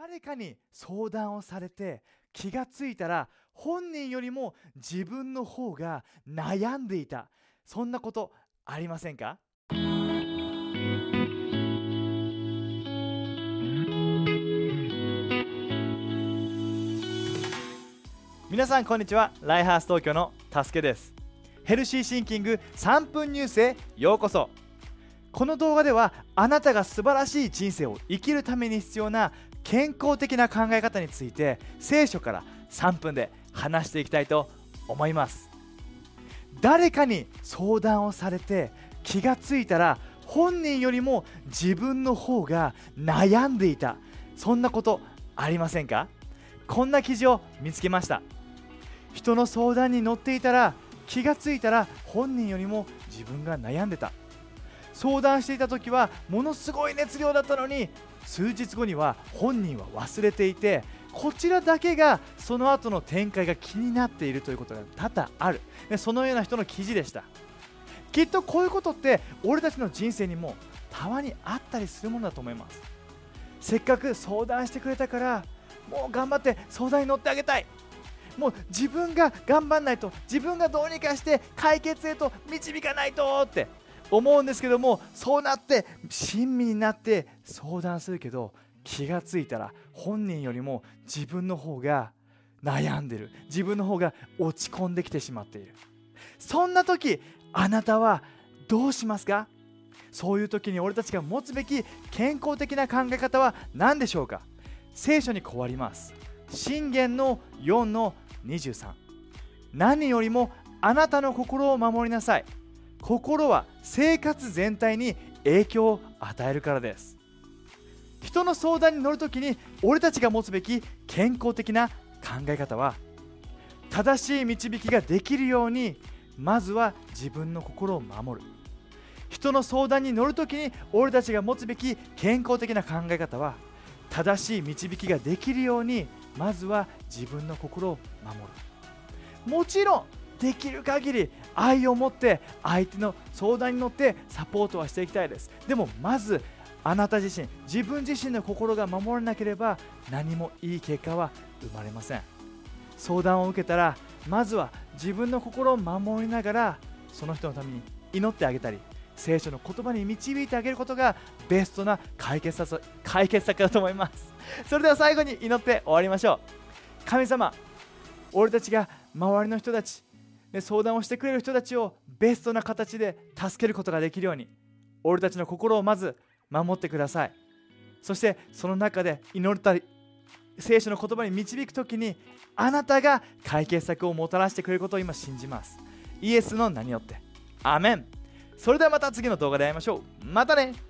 誰かに相談をされて気がついたら本人よりも自分の方が悩んでいた。そんなことありませんか？皆さんこんにちは。ライハース東京のたすけです。ヘルシーシンキング3分ニュースへようこそ。この動画ではあなたが素晴らしい人生を生きるために必要な健康的な考え方について聖書から3分で話していきたいと思います。誰かに相談をされて気がついたら本人よりも自分の方が悩んでいた。そんなことありませんか？こんな記事を見つけました。人の相談に乗っていたら気がついたら本人よりも自分が悩んでた。相談していた時はものすごい熱量だったのに数日後には本人は忘れていてこちらだけがその後の展開が気になっているということが多々ある。そのような人の記事でした。きっとこういうことって俺たちの人生にもたまにあったりするものだと思います。せっかく相談してくれたからもう頑張って相談に乗ってあげたい。もう自分が頑張んないと自分がどうにかして解決へと導かないとって。思うんですけどもそうなって親身になって相談するけど気がついたら本人よりも自分の方が悩んでる。自分の方が落ち込んできてしまっている。そんな時あなたはどうしますか？そういう時に俺たちが持つべき健康的な考え方は何でしょうか？聖書にこうあります。信玄の4の23何よりもあなたの心を守りなさい。心は生活全体に影響を与えるからです。人の相談に乗るときに俺たちが持つべき健康的な考え方は正しい導きができるようにまずは自分の心を守る。人の相談に乗るときに俺たちが持つべき健康的な考え方は正しい導きができるようにまずは自分の心を守る。もちろんできる限り愛を持って相手の相談に乗ってサポートはしていきたいです。でもまずあなた自身自分自身の心が守らなければ何もいい結果は生まれません。相談を受けたらまずは自分の心を守りながらその人のために祈ってあげたり聖書の言葉に導いてあげることがベストな解決策解決策だと思います。それでは最後に祈って終わりましょう。神様俺たちが周りの人たち相談をしてくれる人たちをベストな形で助けることができるように俺たちの心をまず守ってください。そしてその中で祈ったり聖書の言葉に導く時にあなたが解決策をもたらしてくれることを今信じます。イエスの名によって。アメン。それではまた次の動画で会いましょう。またね。